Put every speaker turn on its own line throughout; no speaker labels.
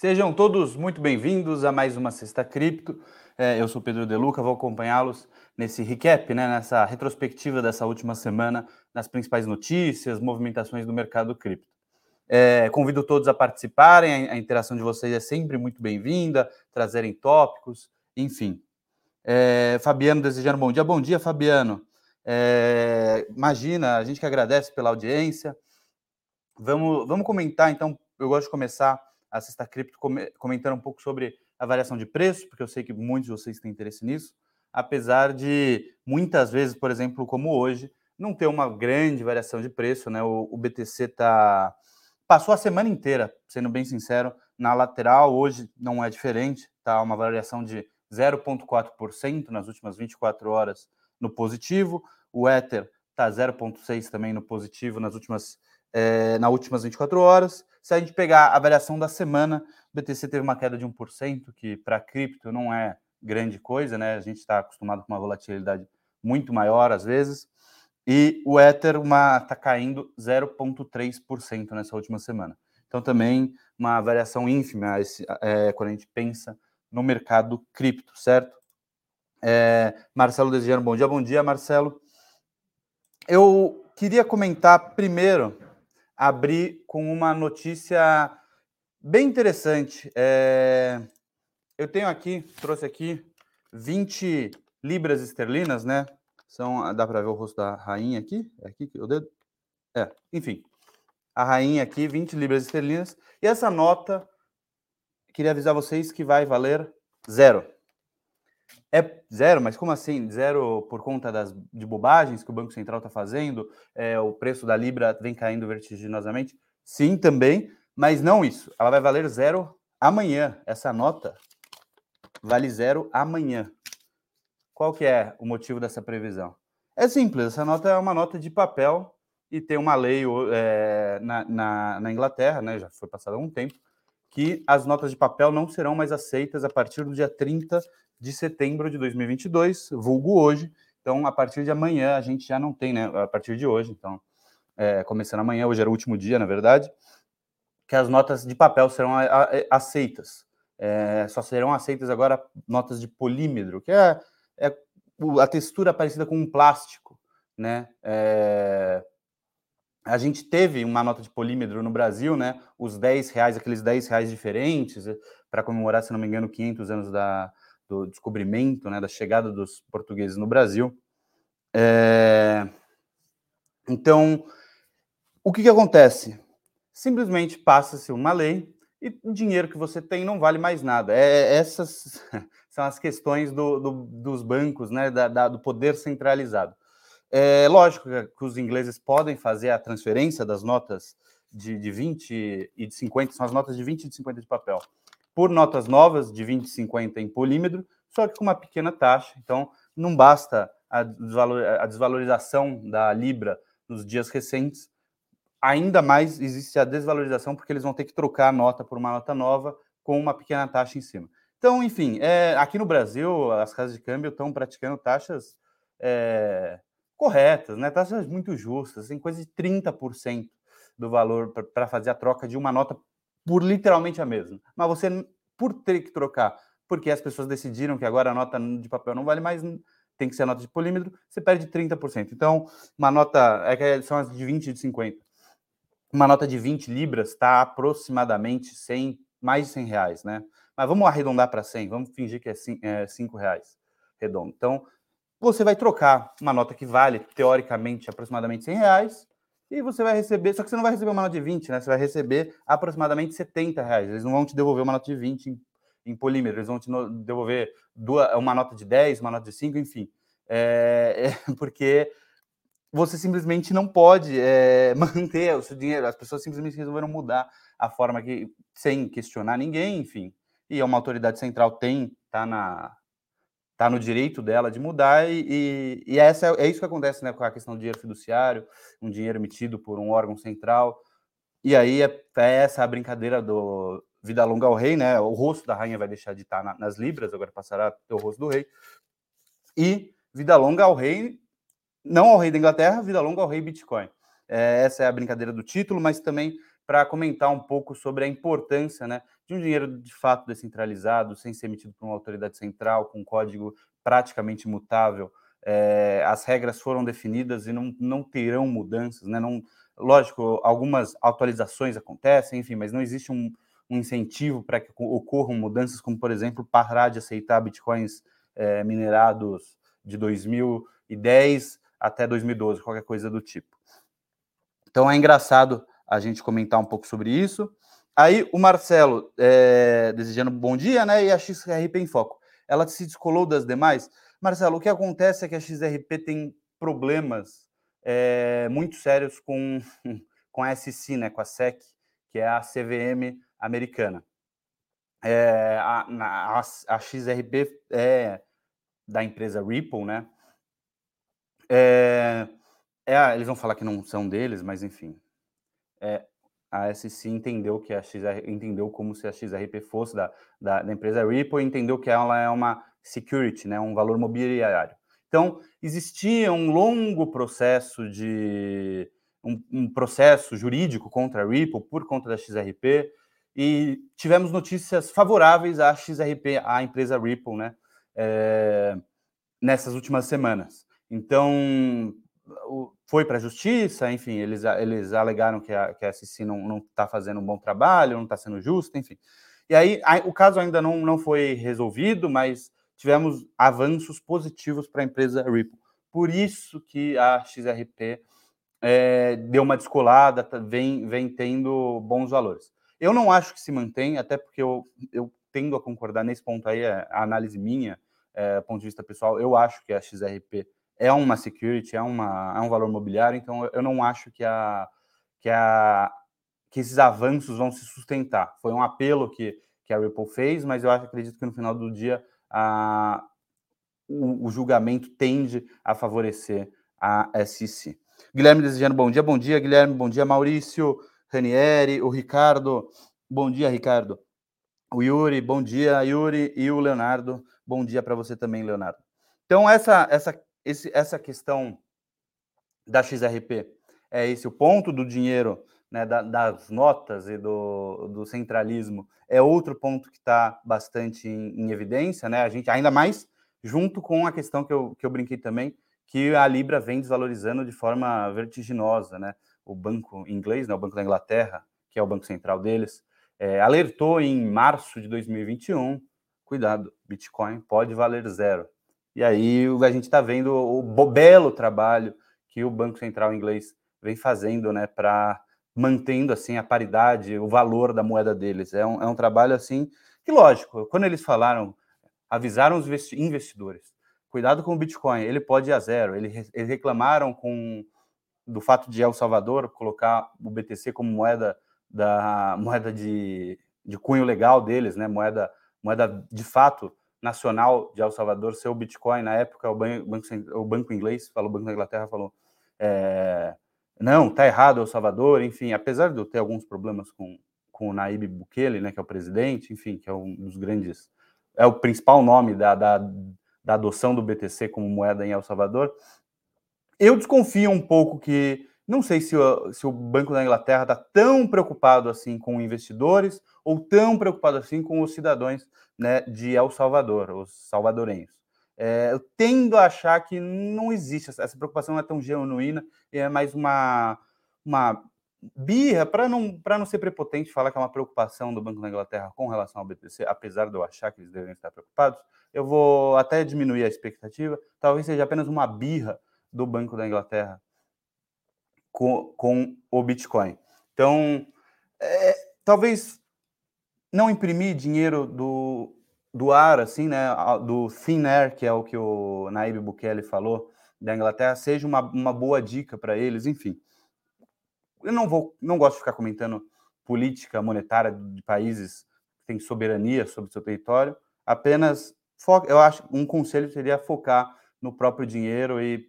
Sejam todos muito bem-vindos a mais uma Sexta Cripto. É, eu sou Pedro Deluca, vou acompanhá-los nesse recap, né, nessa retrospectiva dessa última semana, nas principais notícias, movimentações do mercado cripto. É, convido todos a participarem, a, interação de vocês é sempre muito bem-vinda, trazerem tópicos, enfim. É, Fabiano desejando bom dia. Bom dia, Fabiano. É, imagina, a gente que agradece pela audiência. Vamos, vamos comentar, então, eu gosto de começar a Sexta Cripto comentando um pouco sobre a variação de preço, porque eu sei que muitos de vocês têm interesse nisso, apesar de muitas vezes, por exemplo, como hoje, não ter uma grande variação de preço, né? O, o BTC tá passou a semana inteira, sendo bem sincero, na lateral, hoje não é diferente, tá uma variação de 0,4% nas últimas 24 horas no positivo, o Ether tá 0,6 também no positivo nas últimas é, nas últimas 24 horas. Se a gente pegar a variação da semana, o BTC teve uma queda de 1%, que para cripto não é grande coisa, né? A gente está acostumado com uma volatilidade muito maior às vezes. E o Ether está caindo 0,3% nessa última semana. Então, também uma variação ínfima esse, é, quando a gente pensa no mercado cripto, certo? É, Marcelo desejando bom dia. Bom dia, Marcelo. Eu queria comentar primeiro abrir com uma notícia bem interessante. É... Eu tenho aqui, trouxe aqui 20 libras esterlinas, né? São, dá para ver o rosto da rainha aqui? É aqui o dedo? É, enfim. A rainha aqui, 20 libras esterlinas. E essa nota, queria avisar vocês que vai valer zero. É zero, mas como assim? Zero por conta das, de bobagens que o Banco Central está fazendo? É, o preço da Libra vem caindo vertiginosamente? Sim, também, mas não isso. Ela vai valer zero amanhã. Essa nota vale zero amanhã. Qual que é o motivo dessa previsão? É simples, essa nota é uma nota de papel e tem uma lei é, na, na, na Inglaterra, né, já foi passado há um tempo, que as notas de papel não serão mais aceitas a partir do dia 30 de setembro de 2022, vulgo hoje. Então, a partir de amanhã, a gente já não tem, né? A partir de hoje, então, é, começando amanhã, hoje era o último dia, na verdade, que as notas de papel serão aceitas. É, só serão aceitas agora notas de polímetro, que é, é a textura parecida com um plástico, né? É, a gente teve uma nota de polímetro no Brasil, né? Os 10 reais, aqueles 10 reais diferentes, para comemorar, se não me engano, 500 anos da, do descobrimento, né, da chegada dos portugueses no Brasil. É... Então, o que, que acontece? Simplesmente passa-se uma lei e o dinheiro que você tem não vale mais nada. É, essas são as questões do, do, dos bancos, né, da, da, do poder centralizado. É lógico que os ingleses podem fazer a transferência das notas de, de 20 e de 50, são as notas de 20 e de 50 de papel por notas novas de 20 e 50 em polímetro, só que com uma pequena taxa. Então, não basta a, desvalor, a desvalorização da Libra nos dias recentes, ainda mais existe a desvalorização, porque eles vão ter que trocar a nota por uma nota nova com uma pequena taxa em cima. Então, enfim, é, aqui no Brasil, as casas de câmbio estão praticando taxas é, corretas, né? taxas muito justas, tem coisa de 30% do valor para fazer a troca de uma nota por literalmente a mesma. Mas você, por ter que trocar, porque as pessoas decidiram que agora a nota de papel não vale mais, tem que ser a nota de polímetro, você perde 30%. Então, uma nota, é que são as de 20 e de 50. Uma nota de 20 libras está aproximadamente 100, mais de 100 reais, né? Mas vamos arredondar para 100, vamos fingir que é 5 é reais redondo. Então, você vai trocar uma nota que vale, teoricamente, aproximadamente 100 reais, e você vai receber, só que você não vai receber uma nota de 20, né? Você vai receber aproximadamente 70 reais. Eles não vão te devolver uma nota de 20 em, em polímero, eles vão te devolver duas, uma nota de 10, uma nota de 5, enfim. É, é porque você simplesmente não pode é, manter o seu dinheiro. As pessoas simplesmente resolveram mudar a forma que, sem questionar ninguém, enfim. E uma autoridade central tem, tá na, está no direito dela de mudar, e, e, e essa é, é, isso que acontece né, com a questão do dinheiro fiduciário, um dinheiro emitido por um órgão central. E aí é, é essa a brincadeira do vida longa ao rei, né? O rosto da rainha vai deixar de estar na, nas libras, agora passará o rosto do rei. E vida longa ao rei, não ao rei da Inglaterra, vida longa ao rei Bitcoin. É, essa é a brincadeira do título, mas também para comentar um pouco sobre a importância né, de um dinheiro de fato descentralizado, sem ser emitido por uma autoridade central, com um código praticamente imutável. É, as regras foram definidas e não, não terão mudanças, né? Não, lógico, algumas atualizações acontecem, enfim, mas não existe um, um incentivo para que ocorram mudanças, como, por exemplo, parar de aceitar bitcoins é, minerados de 2010 até 2012, qualquer coisa do tipo. Então é engraçado a gente comentar um pouco sobre isso. Aí o Marcelo, é, desejando bom dia, né? E a XRP em foco. Ela se descolou das demais. Marcelo, o que acontece é que a XRP tem problemas é, muito sérios com, com a SEC, né? Com a SEC, que é a CVM americana. É, a, a, a, XRP é da empresa Ripple, né? É, é, eles vão falar que não são deles, mas enfim. É, a SEC entendeu que a XR, entendeu como se a XRP fosse da, da, da empresa Ripple, entendeu que ela é uma security, né, um valor mobiliário. Então, existia um longo processo de um, um processo jurídico contra a Ripple por conta da XRP, e tivemos notícias favoráveis à XRP, à empresa Ripple, né, é, nessas últimas semanas. Então, foi para a justiça, enfim, eles, eles alegaram que a, que a SEC não está fazendo um bom trabalho, não está sendo justo, enfim. E aí, o caso ainda não, não foi resolvido, mas tivemos avanços positivos para a empresa Ripple. Por isso que a XRP é, deu uma descolada, tá, vem, vem tendo bons valores. Eu não acho que se mantém, até porque eu, eu tendo a concordar nesse ponto aí, é a análise minha, é, ponto de vista pessoal, eu acho que a XRP é uma security, é, uma, é um valor mobiliário, então eu não acho que, a, que, a, que esses avanços vão se sustentar. Foi um apelo que, que a Ripple fez, mas eu acredito que no final do dia a, o, o julgamento tende a favorecer a SEC. Guilherme desejando bom dia, bom dia, Guilherme, bom dia, Maurício. Ranieri, o Ricardo. Bom dia, Ricardo. O Yuri, bom dia, Yuri. E o Leonardo, bom dia para você também, Leonardo. Então, essa, essa, esse, essa questão da XRP é esse o ponto do dinheiro, né, da, das notas e do, do centralismo, é outro ponto que está bastante em, em, evidência, né? A gente, ainda mais junto com a questão que eu, que eu brinquei também, que a Libra vem desvalorizando de forma vertiginosa, né? o banco inglês, né, o Banco da Inglaterra, que é o banco central deles, é, alertou em março de 2021, cuidado, Bitcoin pode valer zero. E aí a gente está vendo o belo trabalho que o Banco Central inglês vem fazendo, né, para mantendo assim a paridade, o valor da moeda deles. É um, é um trabalho assim que, lógico, quando eles falaram, avisaram os investidores, cuidado com o Bitcoin, ele pode ir a zero. Eles, eles reclamaram com do fato de El Salvador colocar o BTC como moeda da moeda de, de cunho legal deles, né? Moeda moeda de fato nacional de El Salvador ser o Bitcoin na época o banco, o banco inglês falou o banco da Inglaterra falou é, não tá errado El Salvador enfim apesar de eu ter alguns problemas com com o Naib Bukele né que é o presidente enfim que é um dos grandes é o principal nome da, da, da adoção do BTC como moeda em El Salvador eu desconfio um pouco que não sei se o, se o Banco da Inglaterra está tão preocupado assim com investidores ou tão preocupado assim com os cidadãos né, de El Salvador, os salvadorenhos. É, eu tendo a achar que não existe, essa preocupação não é tão genuína, é mais uma, uma birra, para não, não ser prepotente, falar que é uma preocupação do Banco da Inglaterra com relação ao BTC, apesar de eu achar que eles devem estar preocupados, eu vou até diminuir a expectativa, talvez seja apenas uma birra do Banco da Inglaterra com, com o Bitcoin. Então, é, talvez não imprimir dinheiro do, do ar, assim, né, do thin air, que é o que o Naib Bukele falou, da Inglaterra, seja uma, uma boa dica para eles, enfim. Eu não vou, não gosto de ficar comentando política monetária de países que têm soberania sobre seu território, apenas, eu acho, um conselho seria focar no próprio dinheiro e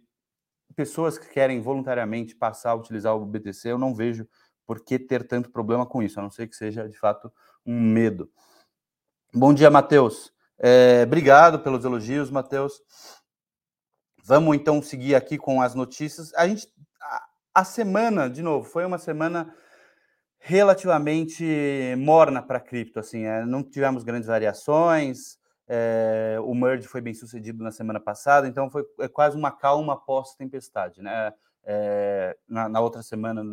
pessoas que querem voluntariamente passar a utilizar o BTC, eu não vejo por que ter tanto problema com isso, a não ser que seja de fato um medo. Bom dia, Matheus. É, obrigado pelos elogios, Matheus. Vamos então seguir aqui com as notícias. A gente, a, a semana, de novo, foi uma semana relativamente morna para cripto, assim, é, não tivemos grandes variações, é, o merge foi bem sucedido na semana passada, então foi é quase uma calma pós-tempestade, né? É, na, na, outra semana,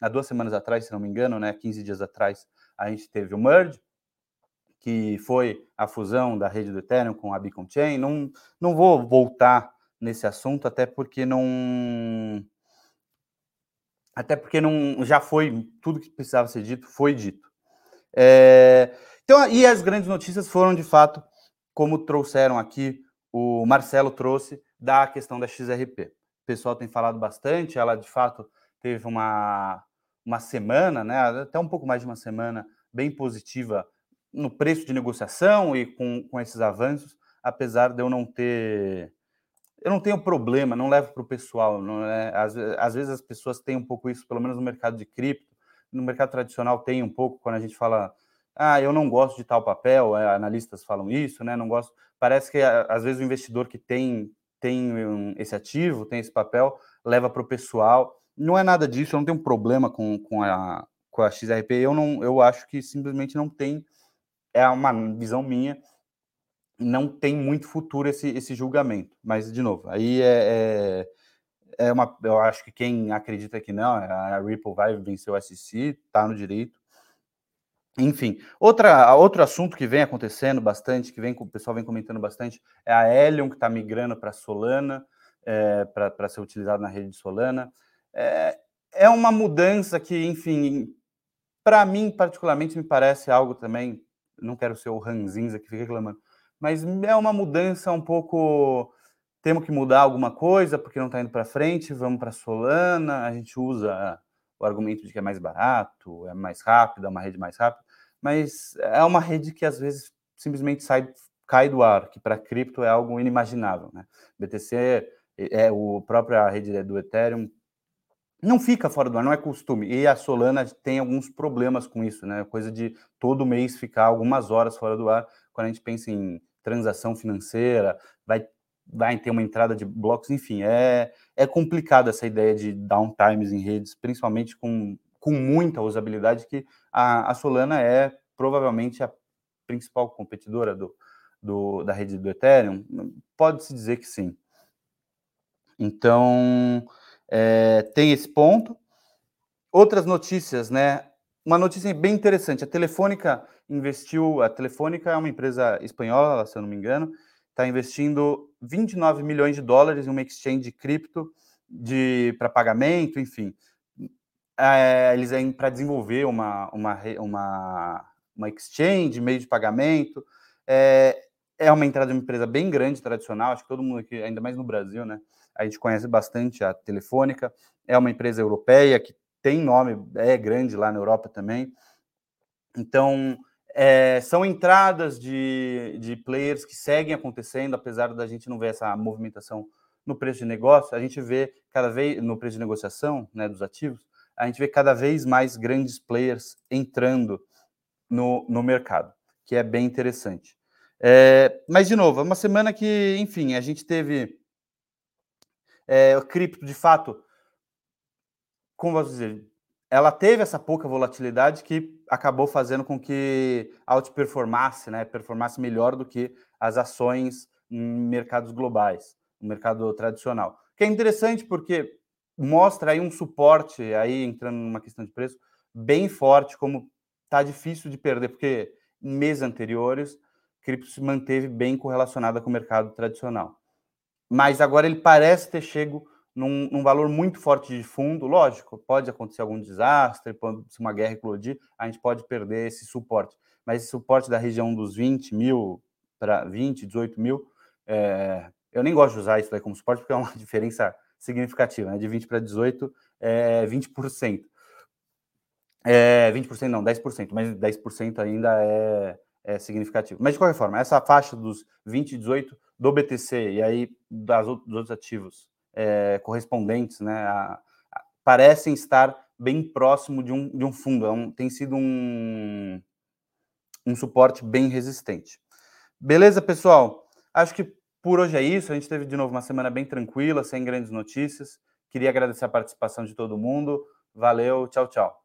há duas semanas atrás, se não me engano, né, 15 dias atrás, a gente teve o merge, que foi a fusão da rede do Ethereum com a Beacon Chain. Não, não vou voltar nesse assunto, até porque não até porque não já foi tudo que precisava ser dito foi dito. É, então, e as grandes notícias foram de fato, como trouxeram aqui, o Marcelo trouxe da questão da XRP. O pessoal tem falado bastante, ela de fato teve uma, uma semana, né, até um pouco mais de uma semana, bem positiva no preço de negociação e com, com esses avanços, apesar de eu não ter eu não tenho problema, não levo para o pessoal. Não é? às, às, vezes as pessoas têm um pouco isso, pelo menos no mercado de cripto. No mercado tradicional tem um pouco, quando a gente fala, ah, eu não gosto de tal papel, é, analistas falam isso, né? Não gosto. Parece que às vezes o investidor que tem, tem esse ativo, tem esse papel, leva para o pessoal. Não é nada disso, eu não tenho um problema com, com, a, com a XRP. Eu, não, eu acho que simplesmente não tem. É uma visão minha não tem muito futuro esse, esse julgamento. Mas, de novo, aí é, é, é, uma. Eu acho que quem acredita que não, a Ripple vai vencer o SEC, tá no direito. Enfim, outra, outro assunto que vem acontecendo bastante, que vem, o pessoal vem comentando bastante, é a Helium, que está migrando para Solana, é, para ser utilizado na rede de Solana. É, é uma mudança que, enfim, para mim, particularmente, me parece algo também. Não quero ser o Ranzinza que fica reclamando, mas é uma mudança um pouco. Temos que mudar alguma coisa porque não está indo para frente, vamos para Solana. A gente usa o argumento de que é mais barato, é mais rápido, é uma rede mais rápida, mas é uma rede que às vezes simplesmente sai, cai do ar, que para cripto é algo inimaginável. Né? BTC é, o própria rede do Ethereum não fica fora do ar, não é costume. E a Solana tem alguns problemas com isso, né? Coisa de todo mês ficar algumas horas fora do ar. Quando a gente pensa em transação financeira, vai, vai ter uma entrada de blocos, enfim, é, é complicado essa ideia de downtimes em redes, principalmente com, com muita usabilidade, que a, a Solana é provavelmente a principal competidora do, do, da rede do Ethereum, pode-se dizer que sim. Então, é, tem esse ponto. Outras notícias, né? Uma notícia bem interessante. A Telefônica investiu. A Telefônica é uma empresa espanhola, se eu não me engano, está investindo 29 milhões de dólares em uma exchange de cripto de para pagamento, enfim. É, eles vêm para desenvolver uma, uma, uma, uma exchange, meio de pagamento. É, é uma entrada de uma empresa bem grande, tradicional, acho que todo mundo aqui, ainda mais no Brasil, né? A gente conhece bastante a Telefônica, é uma empresa europeia que tem nome, é grande lá na Europa também. Então, é, são entradas de, de players que seguem acontecendo, apesar da gente não ver essa movimentação no preço de negócio, a gente vê cada vez no preço de negociação né, dos ativos, a gente vê cada vez mais grandes players entrando no, no mercado, que é bem interessante. É, mas, de novo, é uma semana que, enfim, a gente teve é, o cripto, de fato, como posso dizer, ela teve essa pouca volatilidade que acabou fazendo com que outperformasse, né, performasse melhor do que as ações em mercados globais, no mercado tradicional. Que é interessante porque mostra aí um suporte, aí entrando numa questão de preço, bem forte, como tá difícil de perder, porque em meses anteriores, cripto se manteve bem correlacionada com o mercado tradicional. Mas agora ele parece ter chego num, num, valor muito forte de fundo. Lógico, pode acontecer algum desastre, pode, se uma guerra eclodir, a gente pode perder esse suporte. Mas esse suporte da região dos 20 mil para 20, 18 mil, é, eu nem gosto de usar isso daí como suporte, porque é uma diferença significativa, né? De 20 para 18 é 20%. É, 20% não, 10%, mas 10% ainda é, é significativo. Mas de qualquer forma, essa faixa dos 20 e 18 do BTC e aí das, dos outros ativos é, correspondentes, né, a, a, parecem estar bem próximo de um, de um fundo. É um, tem sido um, um suporte bem resistente. Beleza, pessoal? Acho que por hoje é isso. A gente teve de novo uma semana bem tranquila, sem grandes notícias. Queria agradecer a participação de todo mundo. Valeu, tchau, tchau.